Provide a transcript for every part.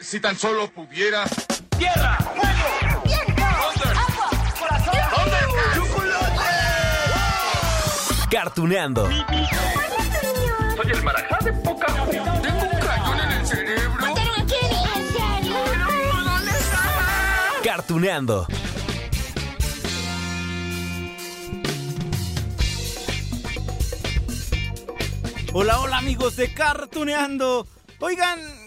Si tan solo pudiera. ¡Tierra! ¡Fuego! ¡Viento! ¡Agua! ¡Corazón! ¡Chocolate! Cartuneando. Soy el marajá de poca Tengo un cañón en el cerebro. ¿Mataron a Kenny? ¿En serio? ¿Dónde está? Cartuneando. Hola, hola amigos de Cartuneando. Oigan, ¿qué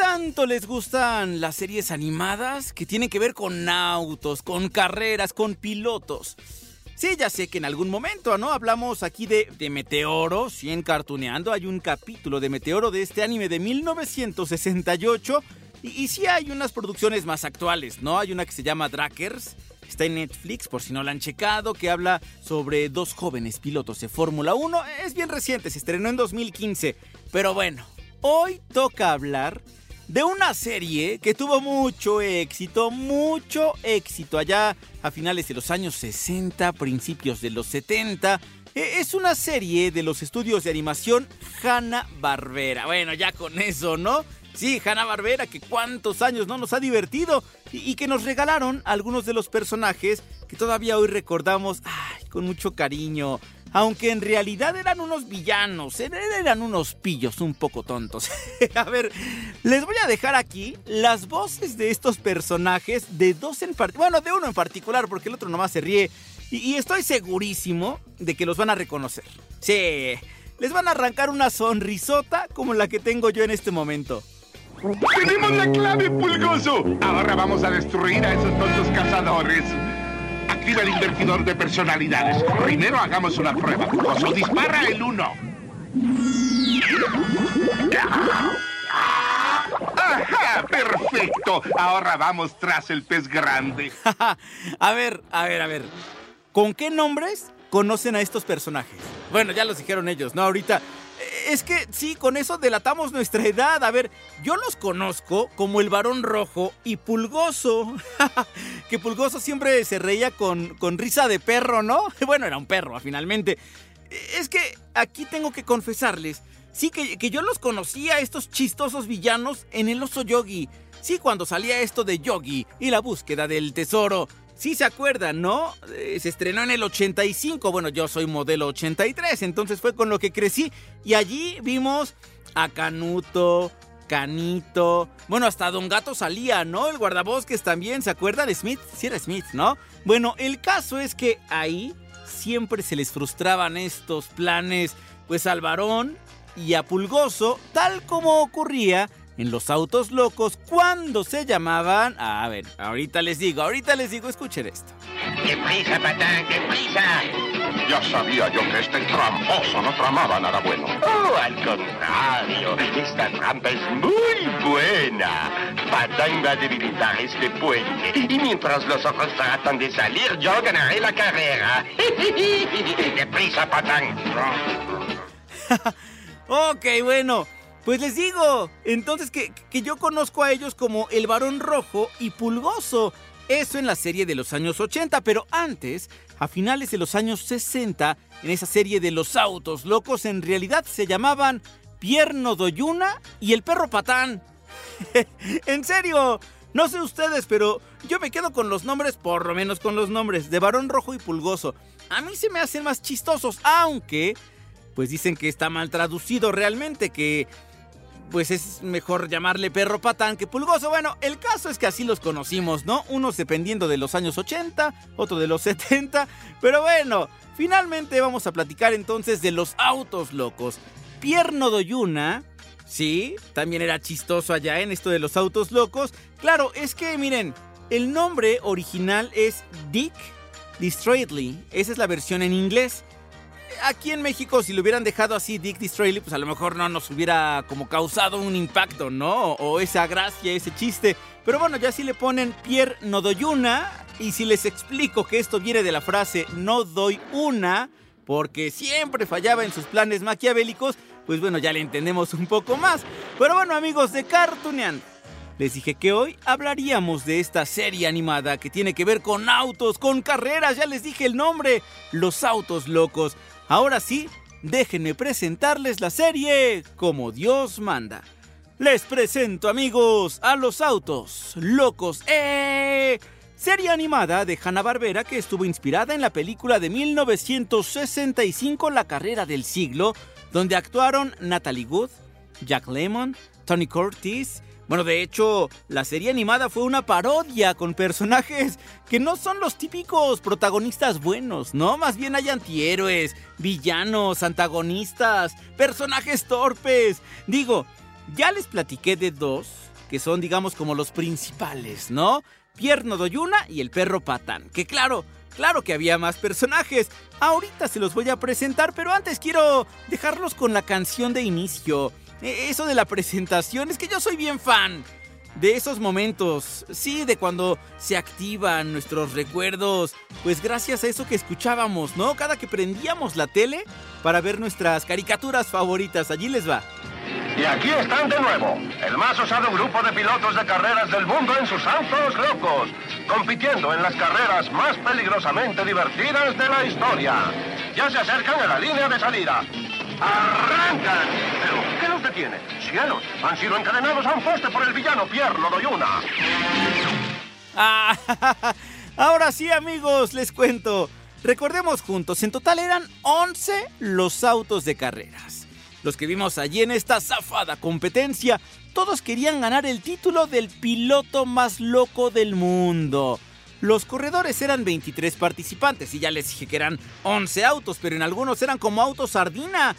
tanto les gustan las series animadas que tienen que ver con autos, con carreras, con pilotos? Sí, ya sé que en algún momento, ¿no? Hablamos aquí de, de Meteoro, sí, en Cartuneando hay un capítulo de Meteoro de este anime de 1968 y, y sí hay unas producciones más actuales, ¿no? Hay una que se llama Drakkers, está en Netflix por si no la han checado, que habla sobre dos jóvenes pilotos de Fórmula 1. Es bien reciente, se estrenó en 2015, pero bueno, hoy toca hablar de una serie que tuvo mucho éxito, mucho éxito allá a finales de los años 60, principios de los 70. E- Es una serie de los estudios de animación Hanna-Barbera. Bueno, ya con eso, ¿no? Sí, Hanna-Barbera, que cuántos años no nos ha divertido y, y que nos regalaron algunos de los personajes que todavía hoy recordamos ay, con mucho cariño. Aunque en realidad eran unos villanos, er- eran unos pillos un poco tontos. a ver, les voy a dejar aquí las voces de estos personajes, de dos en particular, bueno, de uno en particular, porque el otro nomás se ríe. Y, y estoy segurísimo de que los van a reconocer. Sí, les van a arrancar una sonrisota como la que tengo yo en este momento. ¡Tenemos la clave, Pulgoso! Ahora vamos a destruir a esos tontos cazadores. Activa el invertidor de personalidades. Primero hagamos una prueba. Pulgoso, dispara el uno. ¡Ajá! ¡Perfecto! Ahora vamos tras el pez grande. a ver, a ver, a ver. ¿Con qué nombres conocen a estos personajes? Bueno, ya los dijeron ellos, ¿no? Ahorita. Es que sí, con eso delatamos nuestra edad. A ver, yo los conozco como el varón rojo y pulgoso. que pulgoso siempre se reía con, con risa de perro, ¿no? Bueno, era un perro, finalmente. Es que aquí tengo que confesarles. Sí, que, que yo los conocía, estos chistosos villanos, en el oso yogi. Sí, cuando salía esto de Yogi y la búsqueda del tesoro. Sí se acuerdan, ¿no? Eh, se estrenó en el 85. Bueno, yo soy modelo 83, entonces fue con lo que crecí. Y allí vimos a Canuto, Canito. Bueno, hasta Don Gato salía, ¿no? El guardabosques también, ¿se acuerdan? Smith, sí era Smith, ¿no? Bueno, el caso es que ahí siempre se les frustraban estos planes, pues al varón y a Pulgoso, tal como ocurría en los autos locos cuando se llamaban... A ver, ahorita les digo, ahorita les digo, escuchen esto. ¡Qué prisa, patán! ¡Qué prisa! Ya sabía yo que este tramposo no tramaba nada bueno. Oh, al contrario, esta trampa es muy buena. Patán va a debilitar este puente y mientras los otros tratan de salir, yo ganaré la carrera. ¡Qué prisa, patán! Ok, bueno, pues les digo, entonces que, que yo conozco a ellos como el varón rojo y pulgoso. Eso en la serie de los años 80, pero antes, a finales de los años 60, en esa serie de los autos locos, en realidad se llamaban Pierno Doyuna y el perro patán. en serio, no sé ustedes, pero yo me quedo con los nombres, por lo menos con los nombres, de varón rojo y pulgoso. A mí se me hacen más chistosos, aunque pues dicen que está mal traducido realmente, que pues es mejor llamarle perro patán que pulgoso. Bueno, el caso es que así los conocimos, ¿no? Unos dependiendo de los años 80, otro de los 70, pero bueno, finalmente vamos a platicar entonces de los autos locos. Pierno Doyuna, sí, también era chistoso allá en esto de los autos locos. Claro, es que miren, el nombre original es Dick Destroyedly, esa es la versión en inglés aquí en México, si lo hubieran dejado así Dick Disraeli, pues a lo mejor no nos hubiera como causado un impacto, ¿no? O esa gracia, ese chiste. Pero bueno, ya si le ponen Pierre no doy una, y si les explico que esto viene de la frase no doy una, porque siempre fallaba en sus planes maquiavélicos, pues bueno, ya le entendemos un poco más. Pero bueno, amigos de Cartooneando. Les dije que hoy hablaríamos de esta serie animada que tiene que ver con autos, con carreras, ya les dije el nombre, Los Autos Locos. Ahora sí, déjenme presentarles la serie como Dios manda. Les presento, amigos, a los autos locos. ¡Eh! Serie animada de Hanna-Barbera que estuvo inspirada en la película de 1965 La carrera del siglo, donde actuaron Natalie Wood, Jack Lemmon, Tony Curtis. Bueno, de hecho, la serie animada fue una parodia con personajes que no son los típicos protagonistas buenos, ¿no? Más bien hay antihéroes, villanos, antagonistas, personajes torpes. Digo, ya les platiqué de dos, que son digamos como los principales, ¿no? Pierno Doyuna y el perro Patán, que claro, claro que había más personajes. Ahorita se los voy a presentar, pero antes quiero dejarlos con la canción de inicio. E, eso de la presentación, es que yo soy bien fan de esos momentos, sí, de cuando se activan nuestros recuerdos, pues gracias a eso que escuchábamos, ¿no? Cada que prendíamos la tele para ver nuestras caricaturas favoritas, allí les va. Y aquí están de nuevo, el más osado grupo de pilotos de carreras del mundo en sus autos locos, compitiendo en las carreras más peligrosamente divertidas de la historia. Ya se acercan a la línea de salida. ¡Arrancan! ¿Pero qué los detiene? ¡Cielos! Han sido encadenados a un por el villano Pierre Lodoyuna. Ah, ahora sí, amigos, les cuento. Recordemos juntos, en total eran 11 los autos de carreras. Los que vimos allí en esta zafada competencia, todos querían ganar el título del piloto más loco del mundo. Los corredores eran 23 participantes y ya les dije que eran 11 autos, pero en algunos eran como autos sardina.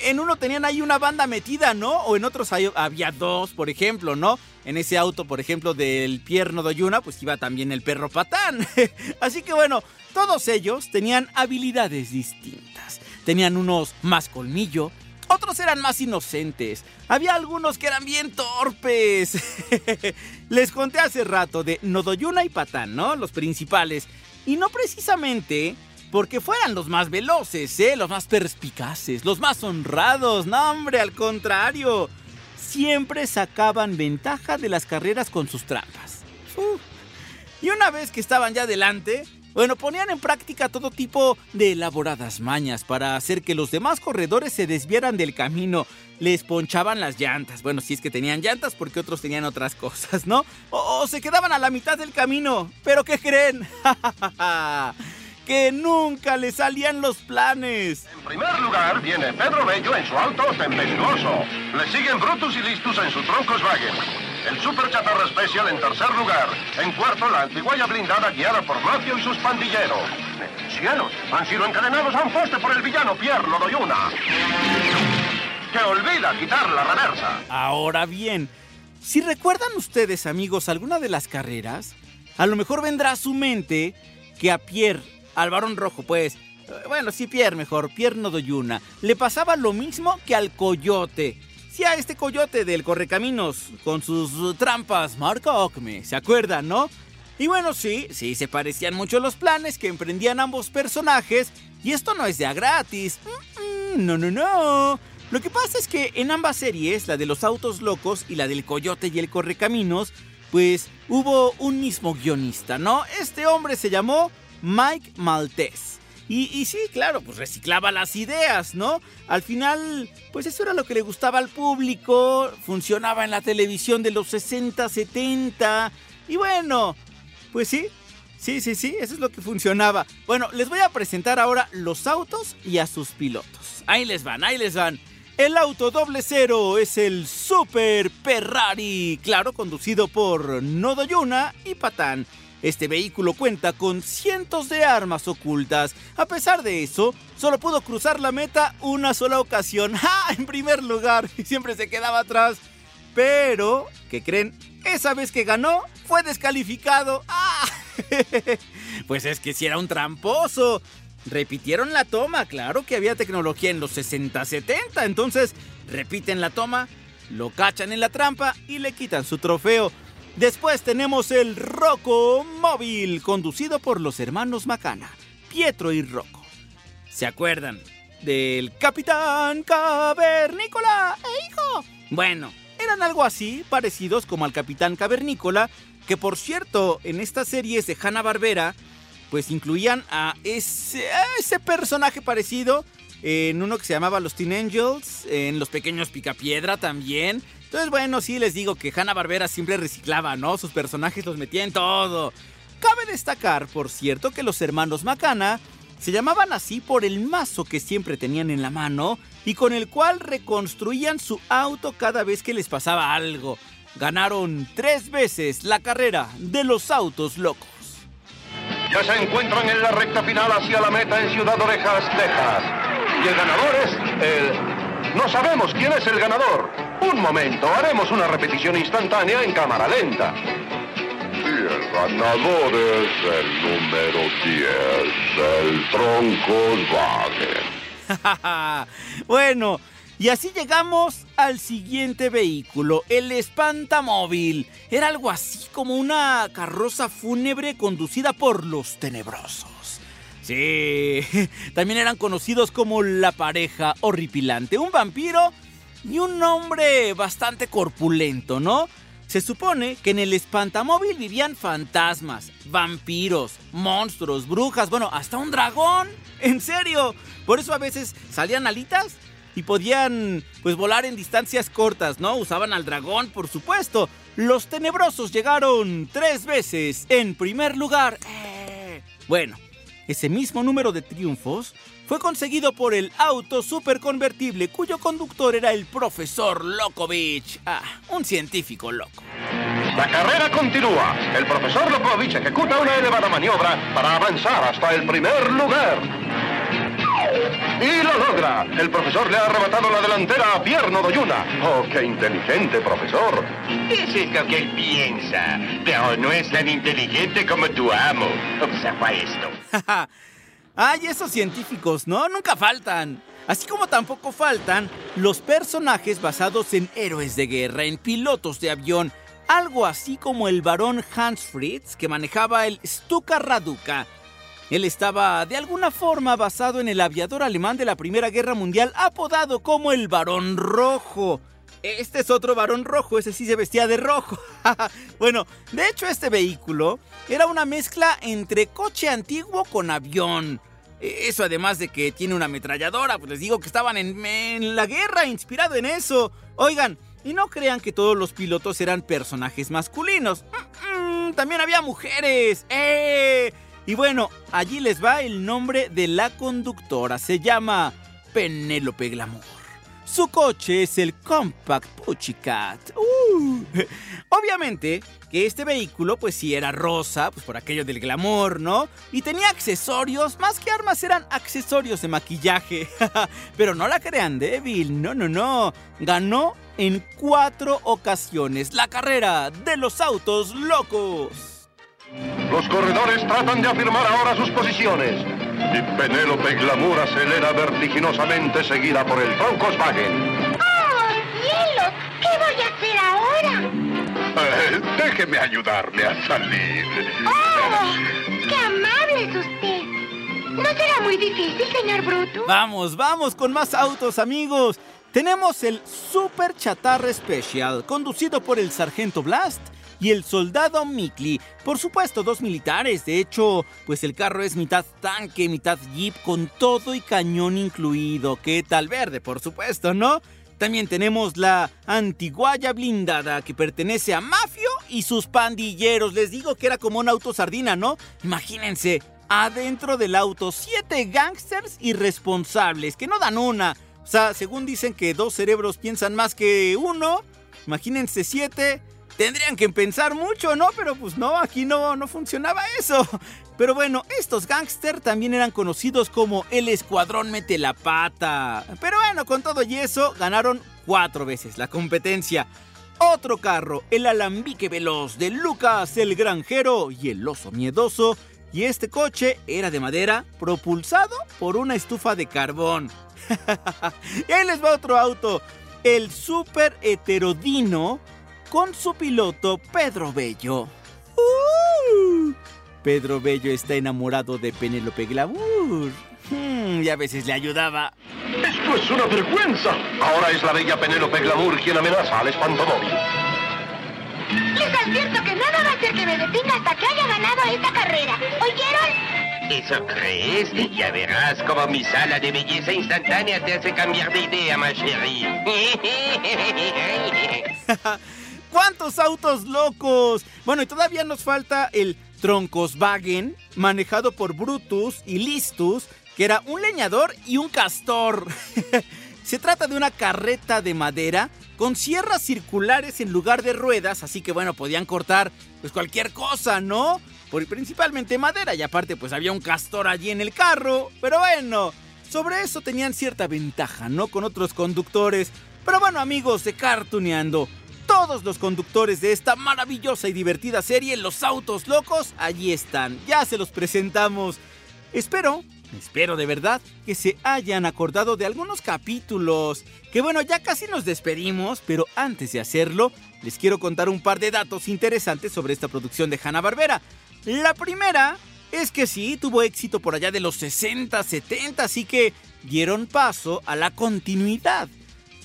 En uno tenían ahí una banda metida, ¿no? O en otros había dos, por ejemplo, ¿no? En ese auto, por ejemplo, del Pierno Doyuna, pues iba también el perro patán. Así que bueno, todos ellos tenían habilidades distintas. Tenían unos más colmillo, otros eran más inocentes. Había algunos que eran bien torpes. Les conté hace rato de Nodoyuna y Patán, ¿no? Los principales. Y no precisamente porque fueran los más veloces, ¿eh? Los más perspicaces, los más honrados. No, hombre, al contrario. Siempre sacaban ventaja de las carreras con sus trampas. Y una vez que estaban ya adelante, bueno, ponían en práctica todo tipo de elaboradas mañas para hacer que los demás corredores se desviaran del camino. Les ponchaban las llantas. Bueno, si es que tenían llantas porque otros tenían otras cosas, ¿no? O, se quedaban a la mitad del camino. ¿Pero qué creen? que nunca le salían los planes. En primer lugar viene Pedro Bello en su auto tempestuoso. Le siguen Brutus y Listus en su troncos Wagen. El Super Chatarra Special en tercer lugar. En cuarto, la antiguaya blindada guiada por Mafio y sus pandilleros. ¡Cielos! Han sido encadenados a un poste por el villano Pierre Lodoyuna. Que olvida quitar la reversa. Ahora bien, si recuerdan ustedes, amigos, alguna de las carreras, a lo mejor vendrá a su mente que a Pierre al varón rojo, pues. Bueno, sí, Pierre mejor, Pierre Nodoyuna. Le pasaba lo mismo que al coyote. Sí, a este coyote del correcaminos, con sus trampas, marca Ocme, ¿se acuerdan, no? Y bueno, sí, sí, se parecían mucho los planes que emprendían ambos personajes. Y esto no es de a gratis. no, no, no. Lo que pasa es que en ambas series, la de los autos locos y la del coyote y el correcaminos, pues hubo un mismo guionista, ¿no? Este hombre se llamó Mike Maltese. Y, sí, claro, pues reciclaba las ideas, ¿no? Al final, pues eso era lo que le gustaba al público, funcionaba en la televisión de los 60, 70, y bueno, pues sí, sí, sí, sí, eso es lo que funcionaba. Bueno, les voy a presentar ahora los autos y a sus pilotos. Ahí les van, ahí les van. El auto doble cero es el Super Ferrari, claro, conducido por Nodoyuna y Patán. Este vehículo cuenta con cientos de armas ocultas. A pesar de eso, solo pudo cruzar la meta una sola ocasión. ¡Ja! En primer lugar, y siempre se quedaba atrás. Pero, ¿qué creen? Esa vez que ganó, fue descalificado. ¡Ah! Pues es que si era un tramposo. Repitieron la toma, claro que había tecnología en los 60-70, entonces repiten la toma, lo cachan en la trampa y le quitan su trofeo. Después tenemos el Rocco Móvil, conducido por los hermanos Macana, Pietro y Rocco. ¿Se acuerdan del Capitán Cavernícola e hijo? Bueno, eran algo así, parecidos como al Capitán Cavernícola, que por cierto, en estas series de Hanna-Barbera, pues incluían a ese, a ese personaje parecido en uno que se llamaba Los Teen Angels, en Los Pequeños Picapiedra también, Entonces, bueno, sí les digo que Hanna-Barbera siempre reciclaba, ¿no? Sus personajes los metía en todo. Cabe destacar, por cierto, que los hermanos Macana se llamaban así por el mazo que siempre tenían en la mano y con el cual reconstruían su auto cada vez que les pasaba algo. Ganaron tres veces la carrera de los autos locos. Ya se encuentran en la recta final hacia la meta en Ciudad Orejas, Texas. Y el ganador es el... No sabemos quién es el ganador. Un momento, haremos una repetición instantánea en cámara lenta. Y el ganador es el número 10, el Troncos Wagen. bueno, y así llegamos al siguiente vehículo, el Espantamóvil. Era algo así como una carroza fúnebre conducida por los tenebrosos. Sí, también eran conocidos como la pareja horripilante, un vampiro y un hombre bastante corpulento, ¿no? Se supone que en el espantamóvil vivían fantasmas, vampiros, monstruos, brujas, bueno, hasta un dragón. En serio. Por eso a veces salían alitas y podían pues volar en distancias cortas, ¿no? Usaban al dragón, por supuesto. Los tenebrosos llegaron tres veces en primer lugar. Eh. Bueno, ese mismo número de triunfos fue conseguido por el auto superconvertible cuyo conductor era el profesor Lokovich. Ah, un científico loco. La carrera continúa. El profesor Lokovich ejecuta una elevada maniobra para avanzar hasta el primer lugar. Y lo logra. El profesor le ha arrebatado la delantera a Pierno Doyuna. Oh, qué inteligente profesor. Eso es lo que él piensa. Pero no es tan inteligente como tu amo. Observa esto. Ay, esos científicos, ¿no? Nunca faltan. Así como tampoco faltan los personajes basados en héroes de guerra, en pilotos de avión, algo así como el varón Hans Fritz que manejaba el Stuka Raduka. Él estaba de alguna forma basado en el aviador alemán de la Primera Guerra Mundial apodado como el Varón Rojo. Este es otro varón rojo, ese sí se vestía de rojo. bueno, de hecho este vehículo era una mezcla entre coche antiguo con avión. Eso además de que tiene una ametralladora, pues les digo que estaban en, la guerra, inspirado en eso. Oigan, y no crean que todos los pilotos eran personajes masculinos. También había mujeres. ¡Eh! Y bueno, allí les va el nombre de la conductora. Se llama Penélope Glamour. Su coche es el Compact Pussycat. Uh. Obviamente que este vehículo pues sí era rosa, pues por aquello del glamour, ¿no? Y tenía accesorios, más que armas eran accesorios de maquillaje. Pero no la crean débil, no, no, no. Ganó en cuatro ocasiones la carrera de los autos locos. Los corredores tratan de afirmar ahora sus posiciones. Y Penélope Glamour acelera vertiginosamente seguida por el Volkswagen. ¡Oh, cielos! ¿Qué voy a hacer ahora? Eh, déjeme ayudarle a salir. ¡Oh! ¡Qué amable es usted! ¿No será muy difícil, señor Bruto? Vamos, vamos con más autos, amigos. Tenemos el Super Chatarra Special, conducido por el Sargento Blast y el soldado Mikli. Por supuesto, dos militares. De hecho, pues el carro es mitad tanque, mitad jeep, con todo y cañón incluido. ¿Qué tal verde? Por supuesto, ¿no? También tenemos la antiguaya blindada que pertenece a Mafio y sus pandilleros. Les digo que era como un auto sardina, ¿no? Imagínense, adentro del auto, siete gángsters irresponsables que no dan una. O sea, según dicen que dos cerebros piensan más que uno, imagínense siete Tendrían que pensar mucho, ¿no? Pero pues no, aquí no, no funcionaba eso. Pero bueno, estos gángster también eran conocidos como el Escuadrón Mete la Pata. Pero bueno, con todo y eso, ganaron cuatro veces la competencia. Otro carro, el Alambique Veloz de Lucas el Granjero y el Oso Miedoso. Y este coche era de madera, propulsado por una estufa de carbón. y ahí les va otro auto, el Super Heterodino con su piloto Pedro Bello. ¡Uh! Pedro Bello está enamorado de Penélope Glamour. Hmm, y a veces le ayudaba. ¡Esto es una vergüenza! Ahora es la bella Penélope Glamour quien amenaza al espantomóvil. Les advierto que nada va a hacer que me detenga hasta que haya ganado esta carrera. ¿Oyeron? ¿Eso crees? Ya verás cómo mi sala de belleza instantánea te hace cambiar de idea, ma chérie. ¿Cuántos autos locos? Bueno, y todavía nos falta el Troncoswagen, manejado por Brutus y Listus, que era un leñador y un castor. Se trata de una carreta de madera con sierras circulares en lugar de ruedas, así que bueno, podían cortar pues cualquier cosa, ¿no? Por, principalmente madera y aparte pues había un castor allí en el carro, pero bueno, sobre eso tenían cierta ventaja, ¿no? Con otros conductores. Pero bueno amigos de Cartuneando, todos los conductores de esta maravillosa y divertida serie, Los Autos Locos, allí están. Ya se los presentamos. Espero, espero de verdad que se hayan acordado de algunos capítulos. Que bueno, ya casi nos despedimos, pero antes de hacerlo, les quiero contar un par de datos interesantes sobre esta producción de Hanna-Barbera. La primera es que sí, tuvo éxito por allá de los 60, 70, así que dieron paso a la continuidad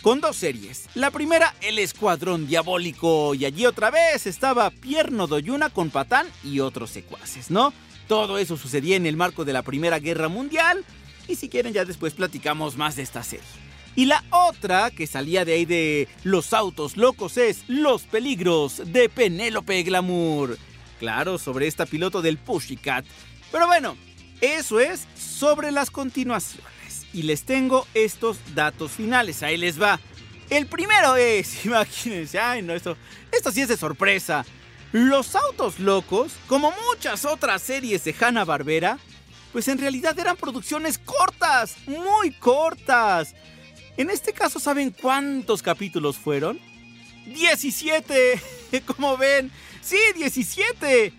con dos series. La primera, El Escuadrón Diabólico, y allí otra vez estaba Pierno Doyuna con Patán y otros secuaces, ¿no? Todo eso sucedía en el marco de la Primera Guerra Mundial, y si quieren ya después platicamos más de esta serie. Y la otra que salía de ahí de Los Autos Locos es Los Peligros de Penélope Glamour. Claro, sobre esta piloto del Pussycat. Pero bueno, eso es sobre las continuaciones y les tengo estos datos finales. Ahí les va. El primero es, imagínense, ay no, esto, esto sí es de sorpresa. Los autos locos, como muchas otras series de Hanna Barbera, pues en realidad eran producciones cortas, muy cortas. En este caso, ¿saben cuántos capítulos fueron? 17. Como ven, sí, 17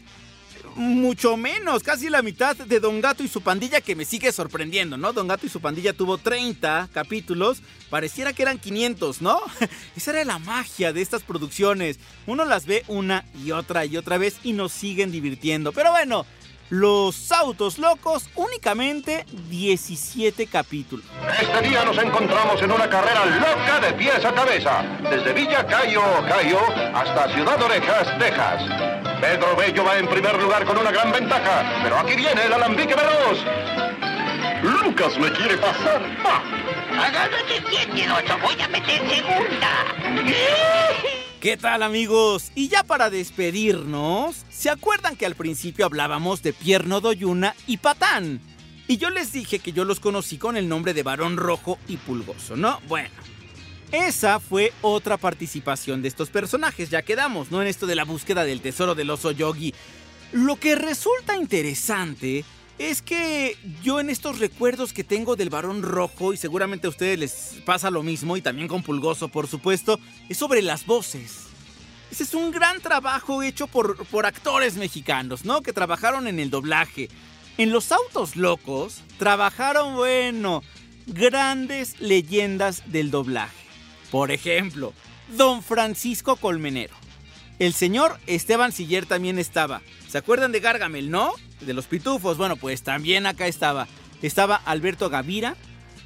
mucho menos, casi la mitad de Don Gato y su pandilla que me sigue sorprendiendo, ¿no? Don Gato y su pandilla tuvo 30 capítulos, pareciera que eran 500, ¿no? Esa era la magia de estas producciones. Uno las ve una y otra y otra vez y nos siguen divirtiendo. Pero bueno, los autos locos, únicamente 17 capítulos. Este día nos encontramos en una carrera loca de pies a cabeza, desde Villa Cayo, Cayo, hasta Ciudad Orejas, Texas. Pedro Bello va en primer lugar con una gran ventaja, pero aquí viene el alambique veloz. Lucas me quiere pasar. Agárrate bien, voy a meter segunda. ¿Qué tal amigos? Y ya para despedirnos, ¿se acuerdan que al principio hablábamos de Pierno Doyuna y Patán? Y yo les dije que yo los conocí con el nombre de Varón Rojo y Pulgoso, ¿no? Bueno, esa fue otra participación de estos personajes, ya quedamos, ¿no? En esto de la búsqueda del tesoro del oso yogi. Lo que resulta interesante es que yo en estos recuerdos que tengo del varón rojo, y seguramente a ustedes les pasa lo mismo, y también con Pulgoso, por supuesto, es sobre las voces. Ese es un gran trabajo hecho por, por actores mexicanos, ¿no? Que trabajaron en el doblaje. En Los Autos Locos trabajaron, bueno, grandes leyendas del doblaje. Por ejemplo, Don Francisco Colmenero. El señor Esteban Siller también estaba. ¿Se acuerdan de Gargamel, no? De los pitufos. Bueno, pues también acá estaba. Estaba Alberto Gavira.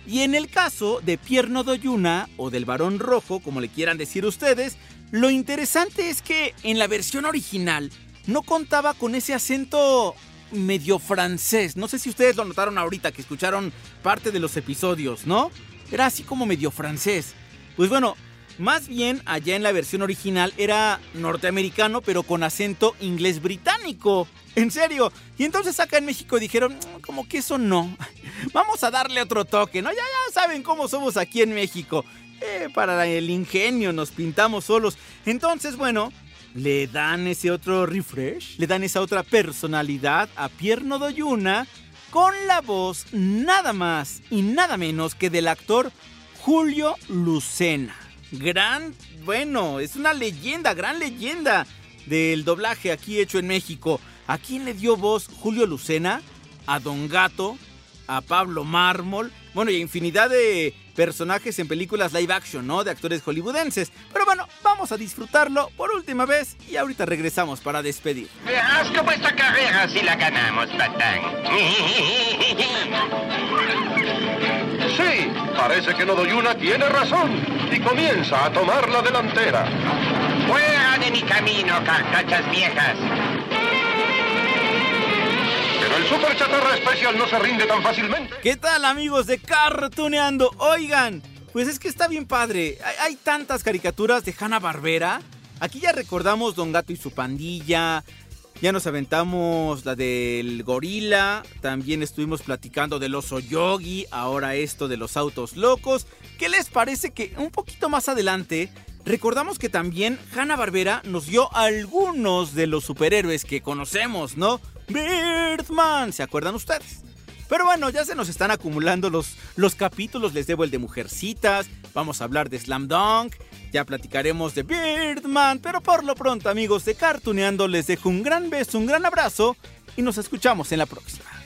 Y en el caso de Pierno Doyuna, o del varón rojo, como le quieran decir ustedes, lo interesante es que en la versión original no contaba con ese acento medio francés. No sé si ustedes lo notaron ahorita que escucharon parte de los episodios, ¿no? Era así como medio francés. Pues bueno, más bien allá en la versión original era norteamericano pero con acento inglés británico. En serio. Y entonces acá en México dijeron, mm, como que eso no. Vamos a darle otro toque, ¿no? Ya, ya saben cómo somos aquí en México. Eh, para el ingenio nos pintamos solos. Entonces, bueno, le dan ese otro refresh, le dan esa otra personalidad a Pierno Doyuna con la voz nada más y nada menos que del actor Julio Lucena. Gran, bueno, es una leyenda, gran leyenda del doblaje aquí hecho en México. ¿A quién le dio voz Julio Lucena? A Don Gato, a Pablo Mármol, bueno, y a infinidad de personajes en películas live action, ¿no? De actores hollywoodenses. Pero bueno, vamos a disfrutarlo por última vez y ahorita regresamos para despedir. Verás cómo esta carrera si la ganamos, Patán. Parece que Nodoyuna tiene razón y comienza a tomar la delantera. Fuera de mi camino, carcachas viejas. Pero el Super Chatarra Especial no se rinde tan fácilmente. ¿Qué tal amigos de Cartuneando? Oigan, Pues es que está bien padre. Hay, hay tantas caricaturas de Hanna Barbera. Aquí ya recordamos Don Gato y su pandilla. Ya nos aventamos la del gorila. También estuvimos platicando del oso yogi. Ahora esto de los autos locos. ¿Qué les parece que un poquito más adelante recordamos que también Hanna Barbera nos dio algunos de los superhéroes que conocemos, ¿no? Birdman, ¿se acuerdan ustedes? Pero bueno, ya se nos están acumulando los, los capítulos. Les debo el de Mujercitas. Vamos a hablar de Slam Dunk. Ya platicaremos de Birdman. Pero por lo pronto, amigos de Cartuneando, les dejo un gran beso, un gran abrazo. Y nos escuchamos en la próxima.